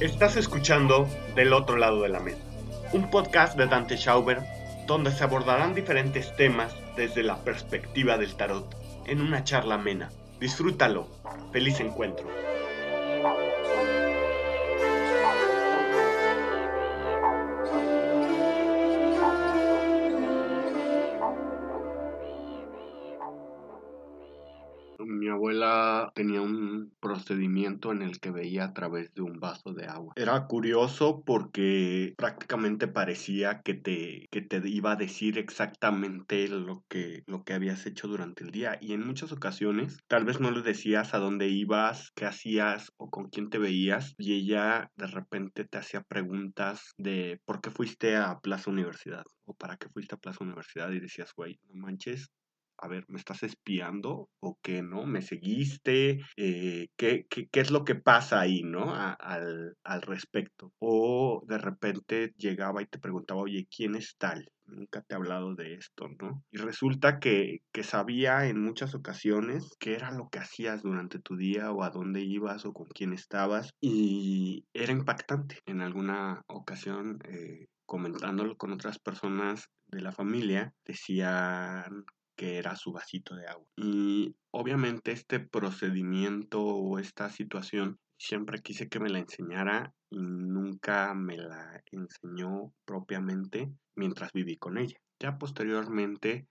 Estás escuchando Del otro lado de la mesa, un podcast de Dante Schauber donde se abordarán diferentes temas desde la perspectiva del tarot en una charla amena. Disfrútalo. Feliz encuentro. Tenía un procedimiento en el que veía a través de un vaso de agua. Era curioso porque prácticamente parecía que te, que te iba a decir exactamente lo que, lo que habías hecho durante el día y en muchas ocasiones tal vez no le decías a dónde ibas, qué hacías o con quién te veías y ella de repente te hacía preguntas de por qué fuiste a Plaza Universidad o para qué fuiste a Plaza Universidad y decías, güey, no manches, a ver, ¿me estás espiando o qué, no? ¿Me seguiste? Eh, ¿qué, qué, qué, es lo que pasa ahí, no? al, al, respecto. O de repente llegaba y te preguntaba, oye, ¿quién es tal? Nunca te he hablado de esto, ¿no? Y resulta que, que sabía en muchas ocasiones qué era lo que hacías durante tu día o a dónde ibas o con quién estabas y era impactante. En alguna ocasión, eh, comentándolo con otras personas de la familia, decían que era su vasito de agua. Y obviamente este procedimiento o esta situación siempre quise que me la enseñara y nunca me la enseñó propiamente mientras viví con ella. Ya posteriormente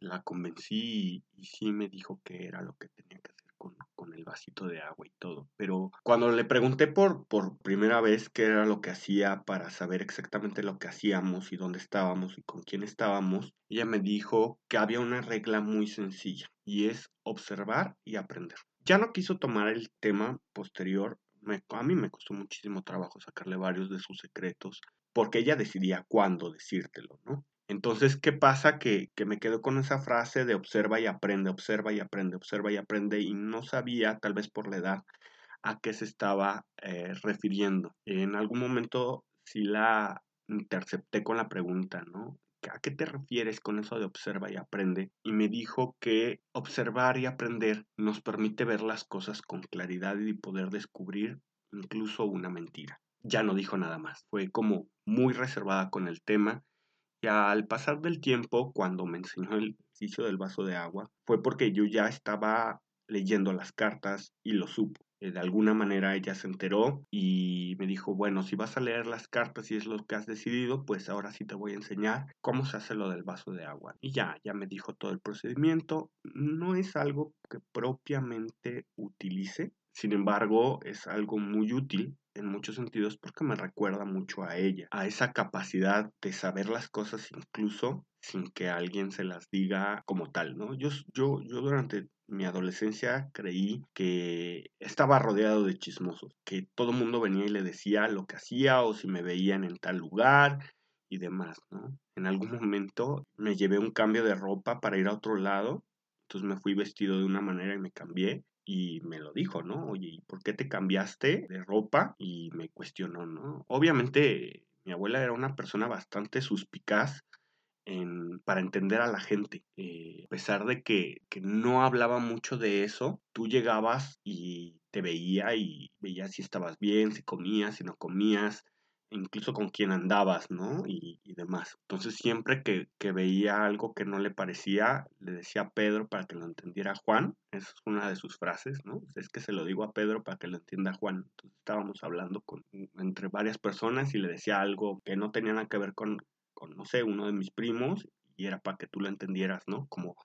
la convencí y, y sí me dijo que era lo que tenía que hacer con, el vasito de agua y todo. Pero cuando le pregunté por, por primera vez qué era lo que hacía para saber exactamente lo que hacíamos y dónde estábamos y con quién estábamos, ella me dijo que había una regla muy sencilla y es observar y aprender. Ya no quiso tomar el tema posterior. Me, a mí me costó muchísimo trabajo sacarle varios de sus secretos porque ella decidía cuándo decírtelo, ¿no? Entonces, ¿qué pasa? Que, que, me quedo con esa frase de observa y aprende, observa y aprende, observa y aprende, y no sabía, tal vez por la edad, a qué se estaba eh, refiriendo. En algún momento sí la intercepté con la pregunta, ¿no? ¿A qué te refieres con eso de observa y aprende? Y me dijo que observar y aprender nos permite ver las cosas con claridad y poder descubrir incluso una mentira. Ya no dijo nada más. Fue como muy reservada con el tema y al pasar del tiempo, cuando me enseñó el ejercicio del vaso de agua, fue porque yo ya estaba leyendo las cartas y lo supo. Eh, de alguna manera ella se enteró y me dijo, bueno, si vas a leer las cartas y es lo que has decidido, pues ahora sí te voy a enseñar cómo se hace lo del vaso de agua. Y ya, ya me dijo todo el procedimiento. No es algo que propiamente utilice, sin embargo, es algo muy útil en muchos sentidos porque me recuerda mucho a ella, a esa capacidad de saber las cosas incluso sin que alguien se las diga como tal, ¿no? Yo, yo, yo durante mi adolescencia creí que estaba rodeado de chismosos, que todo el mundo venía y le decía lo que hacía o si me veían en tal lugar y demás, ¿no? En algún momento me llevé un cambio de ropa para ir a otro lado, entonces me fui vestido de una manera y me cambié y me lo dijo, ¿no? Oye, ¿por qué te cambiaste de ropa? Y me cuestionó, ¿no? Obviamente mi abuela era una persona bastante suspicaz en, para entender a la gente. Eh, a pesar de que, que, no hablaba mucho de eso, tú llegabas y te veía y veía si estabas bien, si comías, si no comías, incluso con quién andabas, ¿no? Y, y demás. Entonces siempre que, que, veía algo que no le parecía, le decía a Pedro para que lo entendiera Juan. Esa es una de sus frases, ¿no? Es que se lo digo a Pedro para que lo entienda Juan. Entonces estábamos hablando con, entre varias personas y le decía algo que no tenía nada que ver con, con, no sé, uno de mis primos y era para que tú lo entendieras, ¿no? Como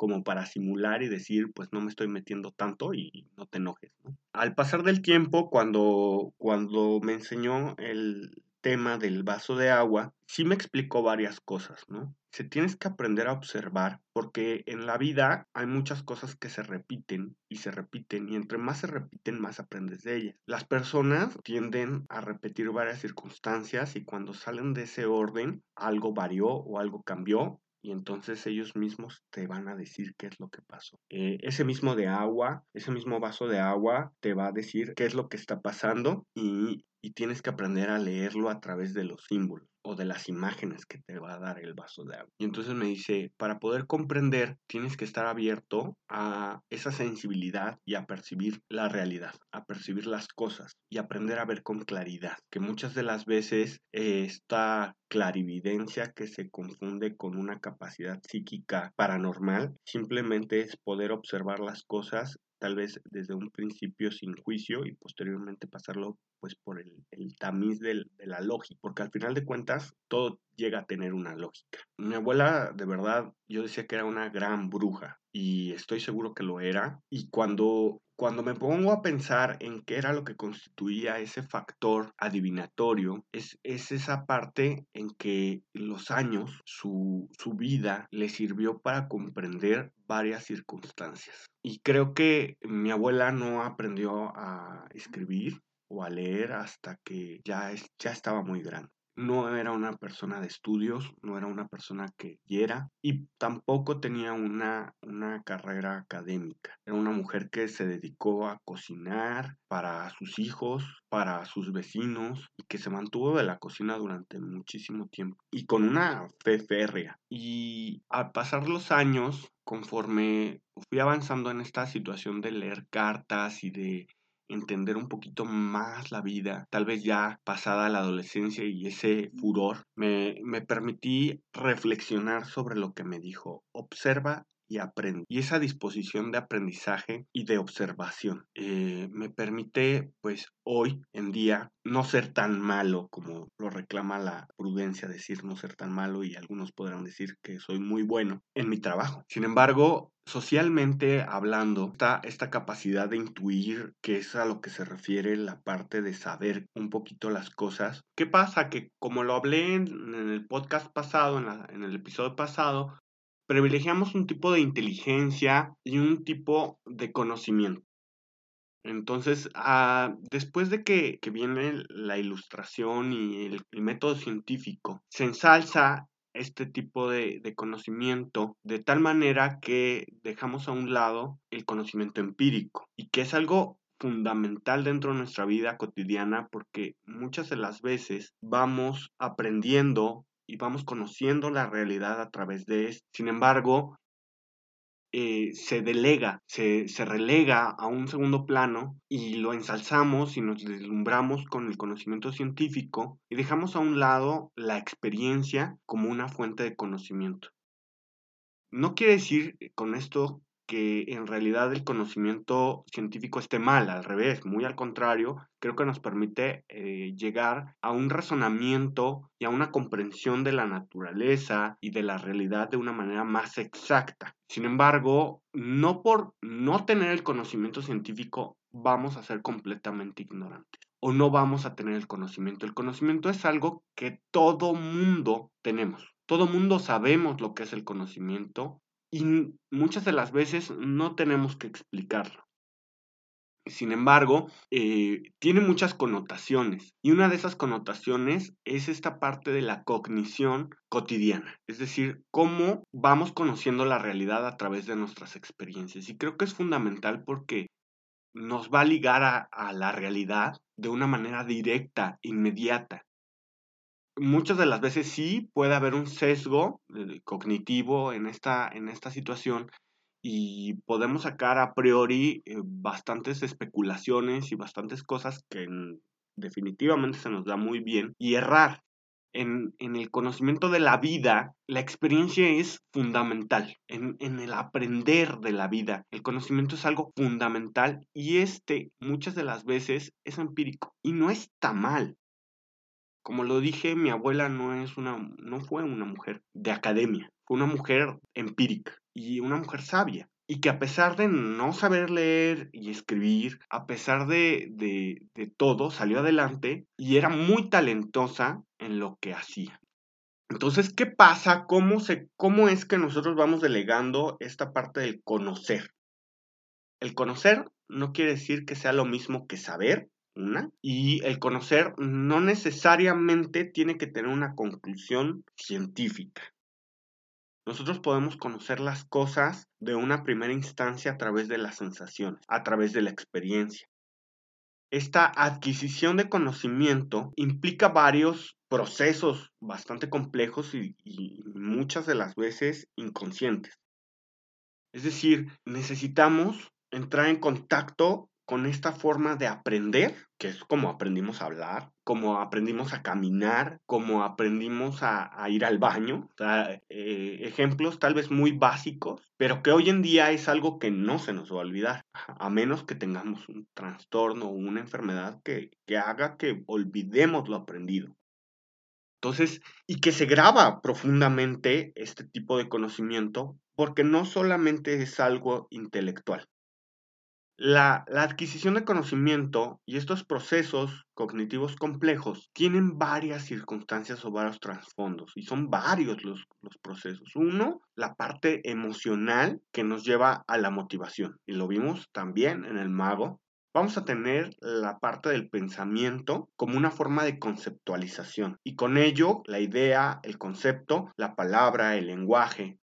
como para simular y decir, pues no me estoy metiendo tanto y no te enojes. ¿no? Al pasar del tiempo, cuando, cuando me enseñó el tema del vaso de agua, sí me explicó varias cosas, ¿no? Se tienes que aprender a observar porque en la vida hay muchas cosas que se repiten y se repiten y entre más se repiten más aprendes de ellas. Las personas tienden a repetir varias circunstancias y cuando salen de ese orden algo varió o algo cambió y entonces ellos mismos te van a decir qué es lo que pasó. Eh, ese mismo de agua, ese mismo vaso de agua te va a decir qué es lo que está pasando y, y tienes que aprender a leerlo a través de los símbolos. o de las imágenes que te va a dar el vaso de agua. Y entonces me dice, para poder comprender tienes que estar abierto a esa sensibilidad y a percibir la realidad, a percibir las cosas y aprender a ver con claridad, que muchas de las veces eh, esta clarividencia que se confunde con una capacidad psíquica paranormal simplemente es poder observar las cosas tal vez desde un principio sin juicio y posteriormente pasarlo pues por el, tamiz de la lógica, porque al final de cuentas todo llega a tener una lógica. Mi abuela, de verdad, yo decía que era una gran bruja y estoy seguro que lo era. Y cuando, cuando me pongo a pensar en qué era lo que constituía ese factor adivinatorio, es, es esa parte en que los años, su, su vida, le sirvió para comprender varias circunstancias. Y creo que mi abuela no aprendió a escribir o a leer hasta que ya, es, ya estaba muy grande no era una persona de estudios, no era una persona que quiera y tampoco tenía una, una carrera académica. Era una mujer que se dedicó a cocinar para sus hijos, para sus vecinos y que se mantuvo de la cocina durante muchísimo tiempo y con una fe férrea. Y al pasar los años, conforme fui avanzando en esta situación de leer cartas y de entender un poquito más la vida, tal vez ya pasada la adolescencia y ese furor, me, me permití reflexionar sobre lo que me dijo. Observa y aprende. Y esa disposición de aprendizaje y de observación eh, me permite, pues hoy en día, no ser tan malo como lo reclama la prudencia, decir no ser tan malo y algunos podrán decir que soy muy bueno en mi trabajo. Sin embargo, socialmente hablando, está esta capacidad de intuir, que es a lo que se refiere la parte de saber un poquito las cosas. ¿Qué pasa? Que como lo hablé en, el podcast pasado, en el episodio pasado, privilegiamos un tipo de inteligencia y un tipo de conocimiento. Entonces, ah, después de que, viene la ilustración y el, método científico, se ensalza este tipo de, de, conocimiento de tal manera que dejamos a un lado el conocimiento empírico y que es algo fundamental dentro de nuestra vida cotidiana porque muchas de las veces vamos aprendiendo y vamos conociendo la realidad a través de esto. Sin embargo, eh, se delega, se, se, relega a un segundo plano y lo ensalzamos y nos deslumbramos con el conocimiento científico y dejamos a un lado la experiencia como una fuente de conocimiento. No quiere decir con esto que en realidad el conocimiento científico esté mal, al revés, muy al contrario, creo que nos permite eh, llegar a un razonamiento y a una comprensión de la naturaleza y de la realidad de una manera más exacta. Sin embargo, no por no tener el conocimiento científico vamos a ser completamente ignorantes o no vamos a tener el conocimiento. El conocimiento es algo que todo mundo tenemos. Todo mundo sabemos lo que es el conocimiento y muchas de las veces no tenemos que explicarlo. Sin embargo, eh, tiene muchas connotaciones y una de esas connotaciones es esta parte de la cognición cotidiana, es decir, cómo vamos conociendo la realidad a través de nuestras experiencias. Y creo que es fundamental porque nos va a ligar a la realidad de una manera directa, inmediata muchas de las veces sí puede haber un sesgo eh, cognitivo en esta, en esta situación y podemos sacar a priori eh, bastantes especulaciones y bastantes cosas que definitivamente se nos da muy bien y errar. En, el conocimiento de la vida, la experiencia es fundamental. En, en, el aprender de la vida, el conocimiento es algo fundamental y este muchas de las veces es empírico y no está mal. Como lo dije, mi abuela no, es una, no fue una mujer de academia, fue una mujer empírica y una mujer sabia. Y que a pesar de no saber leer y escribir, a pesar de, de, de todo, salió adelante y era muy talentosa en lo que hacía. Entonces, ¿qué pasa? ¿Cómo, se, ¿Cómo es que nosotros vamos delegando esta parte del conocer? El conocer no quiere decir que sea lo mismo que saber, y el conocer no necesariamente tiene que tener una conclusión científica. Nosotros podemos conocer las cosas de una primera instancia a través de las sensaciones, a través de la experiencia. esta adquisición de conocimiento implica varios procesos bastante complejos y, muchas de las veces inconscientes. Es decir, necesitamos entrar en contacto con esta forma de aprender, que es como aprendimos a hablar, como aprendimos a caminar, como aprendimos a, ir al baño. Eh, ejemplos tal vez muy básicos, pero que hoy en día es algo que no se nos va a olvidar, a menos que tengamos un trastorno o una enfermedad que, que haga que olvidemos lo aprendido. Entonces, y que se graba profundamente este tipo de conocimiento, porque no solamente es algo intelectual, la, adquisición de conocimiento y estos procesos cognitivos complejos tienen varias circunstancias o varios trasfondos y son varios los, los, procesos. Uno, la parte emocional que nos lleva a la motivación y lo vimos también en el mago. Vamos a tener la parte del pensamiento como una forma de conceptualización y con ello la idea, el concepto, la palabra, el lenguaje,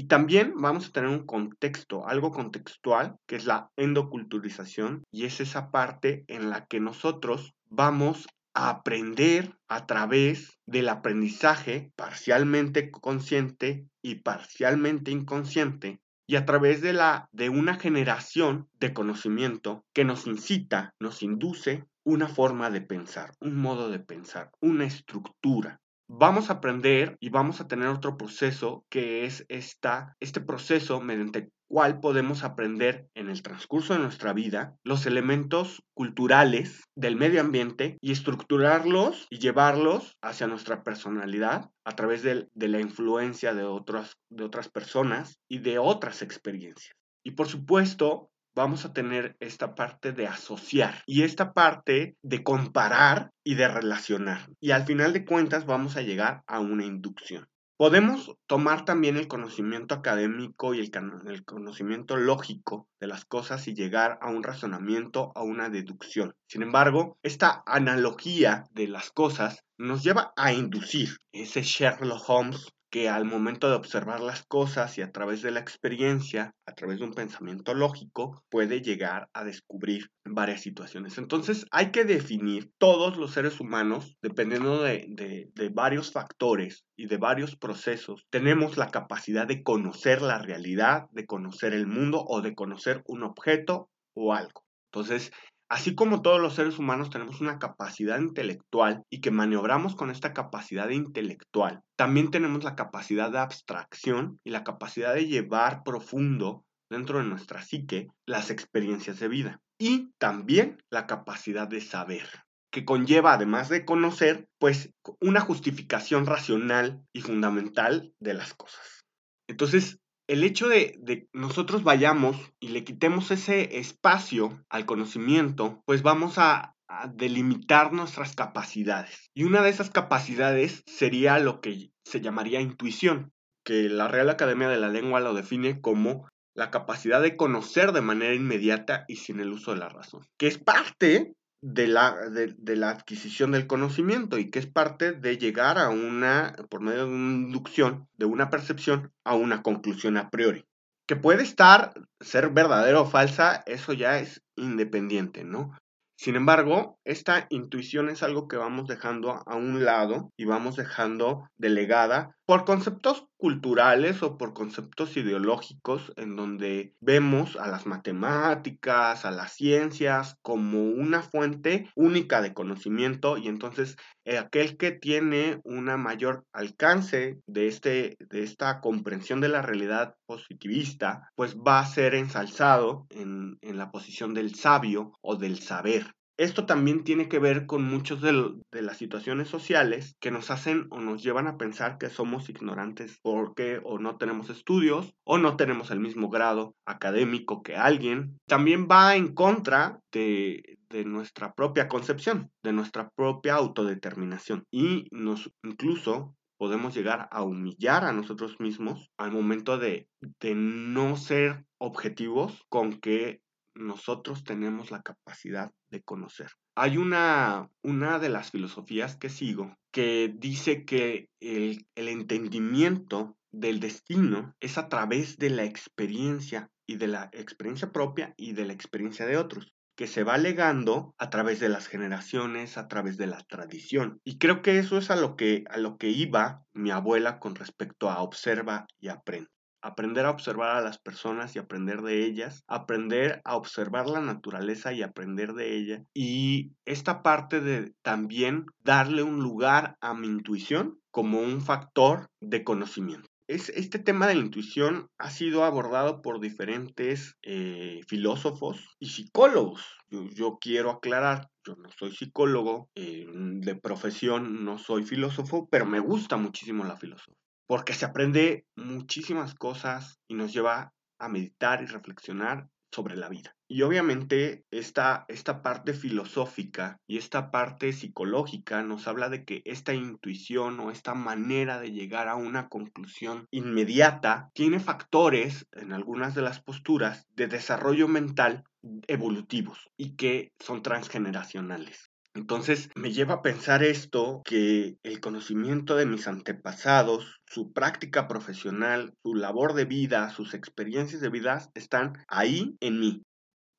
y también vamos a tener un contexto, algo contextual, que es la endoculturización, y es esa parte en la que nosotros vamos a aprender a través del aprendizaje parcialmente consciente y parcialmente inconsciente y a través de la de una generación de conocimiento que nos incita, nos induce una forma de pensar, un modo de pensar, una estructura vamos a aprender y vamos a tener otro proceso que es esta, este proceso mediante el cual podemos aprender en el transcurso de nuestra vida los elementos culturales del medio ambiente y estructurarlos y llevarlos hacia nuestra personalidad a través de, de la influencia de otras, de otras personas y de otras experiencias. Y por supuesto, vamos a tener esta parte de asociar y esta parte de comparar y de relacionar. Y al final de cuentas vamos a llegar a una inducción. Podemos tomar también el conocimiento académico y el, el, conocimiento lógico de las cosas y llegar a un razonamiento, a una deducción. Sin embargo, esta analogía de las cosas nos lleva a inducir. Ese Sherlock Holmes que al momento de observar las cosas y a través de la experiencia, a través de un pensamiento lógico, puede llegar a descubrir varias situaciones. Entonces hay que definir todos los seres humanos, dependiendo de, de, varios factores y de varios procesos, tenemos la capacidad de conocer la realidad, de conocer el mundo o de conocer un objeto o algo. Entonces, Así como todos los seres humanos tenemos una capacidad intelectual y que maniobramos con esta capacidad intelectual, también tenemos la capacidad de abstracción y la capacidad de llevar profundo dentro de nuestra psique las experiencias de vida. Y también la capacidad de saber, que conlleva, además de conocer, pues una justificación racional y fundamental de las cosas. Entonces, el hecho de, que nosotros vayamos y le quitemos ese espacio al conocimiento, pues vamos a, a delimitar nuestras capacidades. Y una de esas capacidades sería lo que se llamaría intuición, que la Real Academia de la Lengua lo define como la capacidad de conocer de manera inmediata y sin el uso de la razón, que es parte de la, de, la adquisición del conocimiento y que es parte de llegar a una, por medio de una inducción, de una percepción, a una conclusión a priori. Que puede estar, ser verdadera o falsa, eso ya es independiente, ¿no? Sin embargo, esta intuición es algo que vamos dejando a un lado y vamos dejando delegada por conceptos culturales o por conceptos ideológicos en donde vemos a las matemáticas, a las ciencias como una fuente única de conocimiento y entonces eh, aquel que tiene una mayor alcance de, este, de esta comprensión de la realidad positivista, pues va a ser ensalzado en, en la posición del sabio o del saber. Esto también tiene que ver con muchas de, las situaciones sociales que nos hacen o nos llevan a pensar que somos ignorantes porque o no tenemos estudios o no tenemos el mismo grado académico que alguien. También va en contra de, nuestra propia concepción, de nuestra propia autodeterminación y nos incluso podemos llegar a humillar a nosotros mismos al momento de, de no ser objetivos con que nosotros tenemos la capacidad de conocer. Hay una, una de las filosofías que sigo que dice que el, el entendimiento del destino es a través de la experiencia y de la experiencia propia y de la experiencia de otros. que se va legando a través de las generaciones, a través de la tradición. Y creo que eso es a lo que, a lo que iba mi abuela con respecto a observa y aprende aprender a observar a las personas y aprender de ellas, aprender a observar la naturaleza y aprender de ella. Y esta parte de también darle un lugar a mi intuición como un factor de conocimiento. Es, este tema de la intuición ha sido abordado por diferentes eh, filósofos y psicólogos. Yo, quiero aclarar, yo no soy psicólogo, eh, de profesión no soy filósofo, pero me gusta muchísimo la filosofía porque se aprende muchísimas cosas y nos lleva a meditar y reflexionar sobre la vida. Y obviamente esta, esta parte filosófica y esta parte psicológica nos habla de que esta intuición o esta manera de llegar a una conclusión inmediata tiene factores en algunas de las posturas de desarrollo mental evolutivos y que son transgeneracionales. Entonces me lleva a pensar esto, que el conocimiento de mis antepasados, su práctica profesional, su labor de vida, sus experiencias de vida están ahí en mí.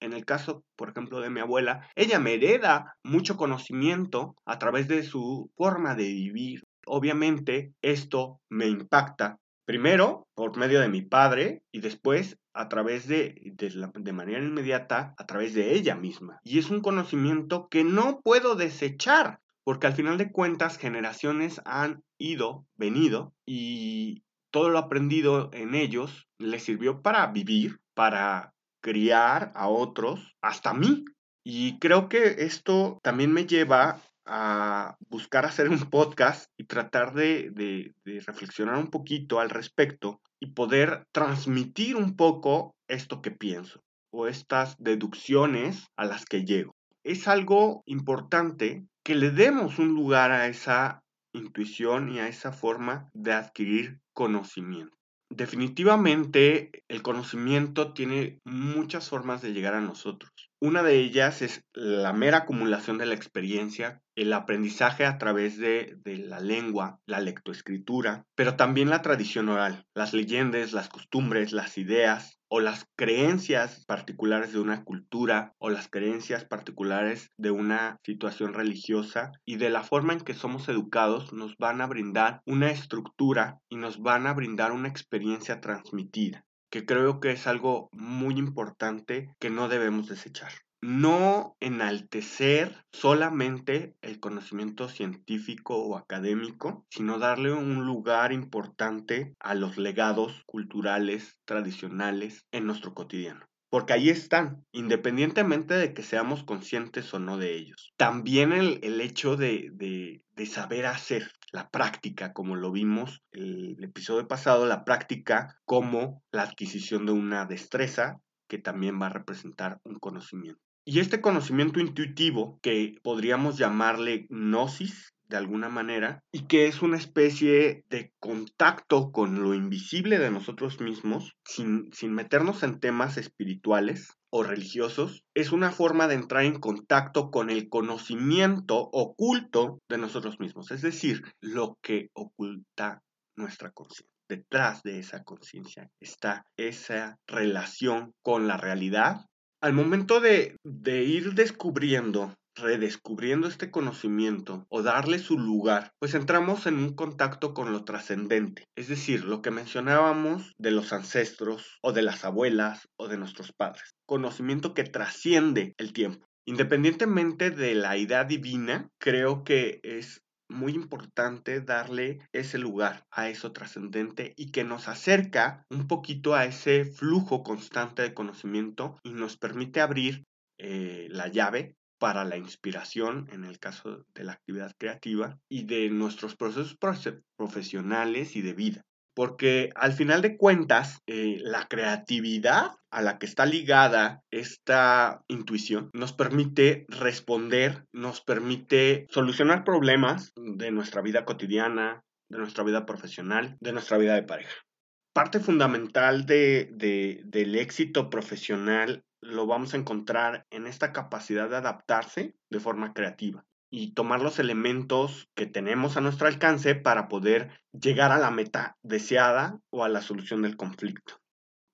En el caso, por ejemplo, de mi abuela, ella me hereda mucho conocimiento a través de su forma de vivir. Obviamente esto me impacta primero por medio de mi padre y después a través de, de, manera inmediata, a través de ella misma. Y es un conocimiento que no puedo desechar, porque al final de cuentas generaciones han ido, venido, y todo lo aprendido en ellos les sirvió para vivir, para criar a otros, hasta mí. Y creo que esto también me lleva a buscar hacer un podcast y tratar de, reflexionar un poquito al respecto y poder transmitir un poco esto que pienso o estas deducciones a las que llego. Es algo importante que le demos un lugar a esa intuición y a esa forma de adquirir conocimiento. Definitivamente el conocimiento tiene muchas formas de llegar a nosotros. Una de ellas es la mera acumulación de la experiencia, el aprendizaje a través de, la lengua, la lectoescritura, pero también la tradición oral, las leyendas, las costumbres, las ideas o las creencias particulares de una cultura o las creencias particulares de una situación religiosa y de la forma en que somos educados nos van a brindar una estructura y nos van a brindar una experiencia transmitida que creo que es algo muy importante que no debemos desechar. No enaltecer solamente el conocimiento científico o académico, sino darle un lugar importante a los legados culturales, tradicionales en nuestro cotidiano porque ahí están, independientemente de que seamos conscientes o no de ellos. También el, hecho de, de, saber hacer, la práctica, como lo vimos el, el episodio pasado, la práctica como la adquisición de una destreza que también va a representar un conocimiento. Y este conocimiento intuitivo, que podríamos llamarle gnosis, de alguna manera y que es una especie de contacto con lo invisible de nosotros mismos sin, sin meternos en temas espirituales o religiosos, es una forma de entrar en contacto con el conocimiento oculto de nosotros mismos, es decir, lo que oculta nuestra conciencia. Detrás de esa conciencia está esa relación con la realidad. Al momento de, de ir descubriendo redescubriendo este conocimiento o darle su lugar, pues entramos en un contacto con lo trascendente, es decir, lo que mencionábamos de los ancestros o de las abuelas o de nuestros padres, conocimiento que trasciende el tiempo. Independientemente de la idea divina, creo que es muy importante darle ese lugar a eso trascendente y que nos acerca un poquito a ese flujo constante de conocimiento y nos permite abrir eh, la llave para la inspiración en el caso de la actividad creativa y de nuestros procesos profesionales y de vida. Porque al final de cuentas, eh, la creatividad a la que está ligada esta intuición nos permite responder, nos permite solucionar problemas de nuestra vida cotidiana, de nuestra vida profesional, de nuestra vida de pareja. Parte fundamental de, del éxito profesional lo vamos a encontrar en esta capacidad de adaptarse de forma creativa y tomar los elementos que tenemos a nuestro alcance para poder llegar a la meta deseada o a la solución del conflicto.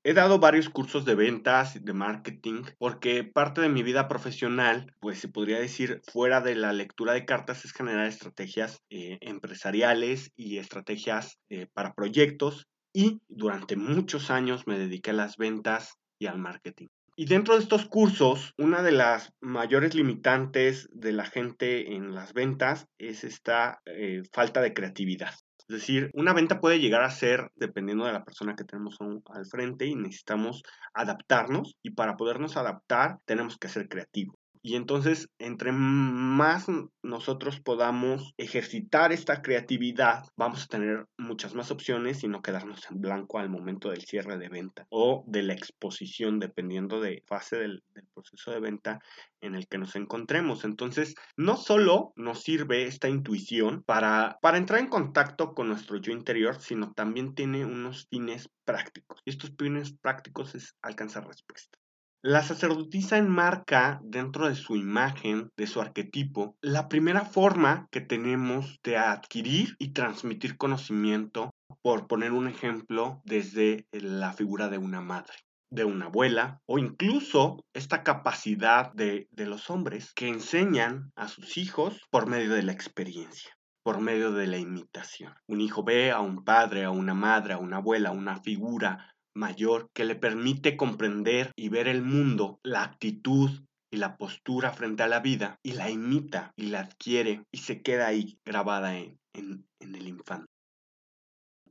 He dado varios cursos de ventas, y de marketing, porque parte de mi vida profesional, pues se podría decir, fuera de la lectura de cartas, es generar estrategias eh, empresariales y estrategias eh, para proyectos. Y durante muchos años me dediqué a las ventas y al marketing. Y dentro de estos cursos, una de las mayores limitantes de la gente en las ventas es esta eh, falta de creatividad. Es decir, una venta puede llegar a ser dependiendo de la persona que tenemos al frente y necesitamos adaptarnos y para podernos adaptar tenemos que ser creativos. Y entonces, entre más nosotros podamos ejercitar esta creatividad, vamos a tener muchas más opciones y no quedarnos en blanco al momento del cierre de venta o de la exposición, dependiendo de fase del, proceso de venta en el que nos encontremos. Entonces, no solo nos sirve esta intuición para, para entrar en contacto con nuestro yo interior, sino también tiene unos fines prácticos. Y estos fines prácticos es alcanzar respuesta. La sacerdotisa enmarca dentro de su imagen, de su arquetipo, la primera forma que tenemos de adquirir y transmitir conocimiento, por poner un ejemplo, desde la figura de una madre de una abuela o incluso esta capacidad de, de, los hombres que enseñan a sus hijos por medio de la experiencia, por medio de la imitación. Un hijo ve a un padre, a una madre, a una abuela, a una figura mayor que le permite comprender y ver el mundo, la actitud y la postura frente a la vida y la imita y la adquiere y se queda ahí grabada en, en el infante.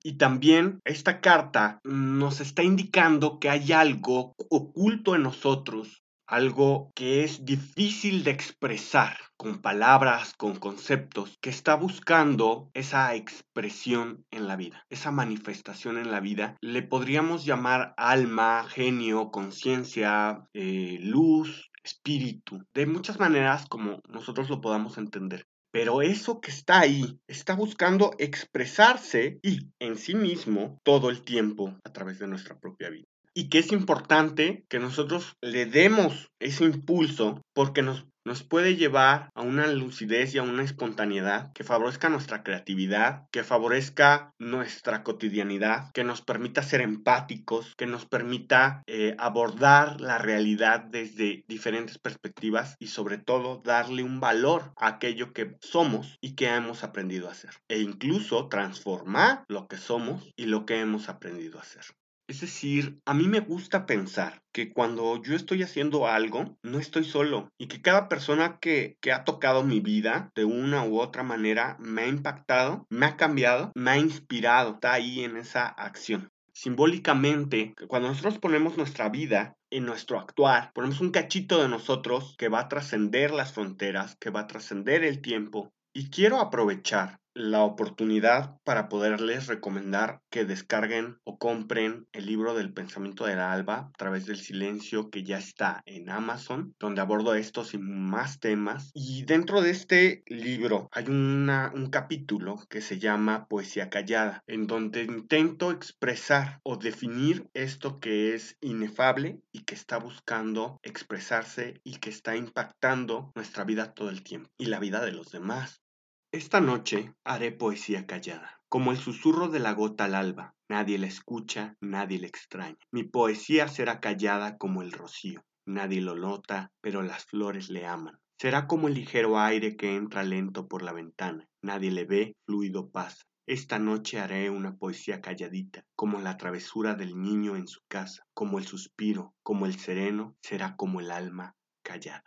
Y también esta carta nos está indicando que hay algo oculto en nosotros algo que es difícil de expresar con palabras, con conceptos, que está buscando esa expresión en la vida, esa manifestación en la vida. Le podríamos llamar alma, genio, conciencia, eh, luz, espíritu, de muchas maneras como nosotros lo podamos entender. Pero eso que está ahí está buscando expresarse y en sí mismo todo el tiempo a través de nuestra propia vida y que es importante que nosotros le demos ese impulso porque nos, nos puede llevar a una lucidez y a una espontaneidad que favorezca nuestra creatividad, que favorezca nuestra cotidianidad, que nos permita ser empáticos, que nos permita eh, abordar la realidad desde diferentes perspectivas y sobre todo darle un valor a aquello que somos y que hemos aprendido a hacer e incluso transformar lo que somos y lo que hemos aprendido a hacer. Es decir, a mí me gusta pensar que cuando yo estoy haciendo algo, no estoy solo y que cada persona que, ha tocado mi vida de una u otra manera me ha impactado, me ha cambiado, me ha inspirado, está ahí en esa acción. Simbólicamente, cuando nosotros ponemos nuestra vida en nuestro actuar, ponemos un cachito de nosotros que va a trascender las fronteras, que va a trascender el tiempo. Y quiero aprovechar la oportunidad para poderles recomendar que descarguen o compren el libro del pensamiento de la alba a través del silencio que ya está en Amazon, donde abordo estos y más temas. Y dentro de este libro hay una, un capítulo que se llama Poesía Callada, en donde intento expresar o definir esto que es inefable y que está buscando expresarse y que está impactando nuestra vida todo el tiempo y la vida de los demás. Esta noche haré poesía callada, como el susurro de la gota al alba. Nadie la escucha, nadie la extraña. Mi poesía será callada como el rocío. Nadie lo nota, pero las flores le aman. Será como el ligero aire que entra lento por la ventana. Nadie le ve, fluido pasa. Esta noche haré una poesía calladita, como la travesura del niño en su casa, como el suspiro, como el sereno, será como el alma callada.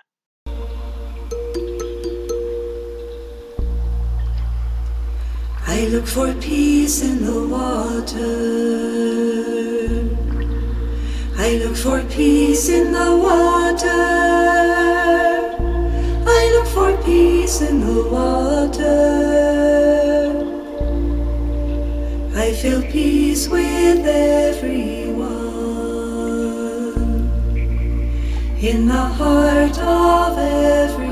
I look for peace in the water. I look for peace in the water. I look for peace in the water. I feel peace with everyone in the heart of everyone.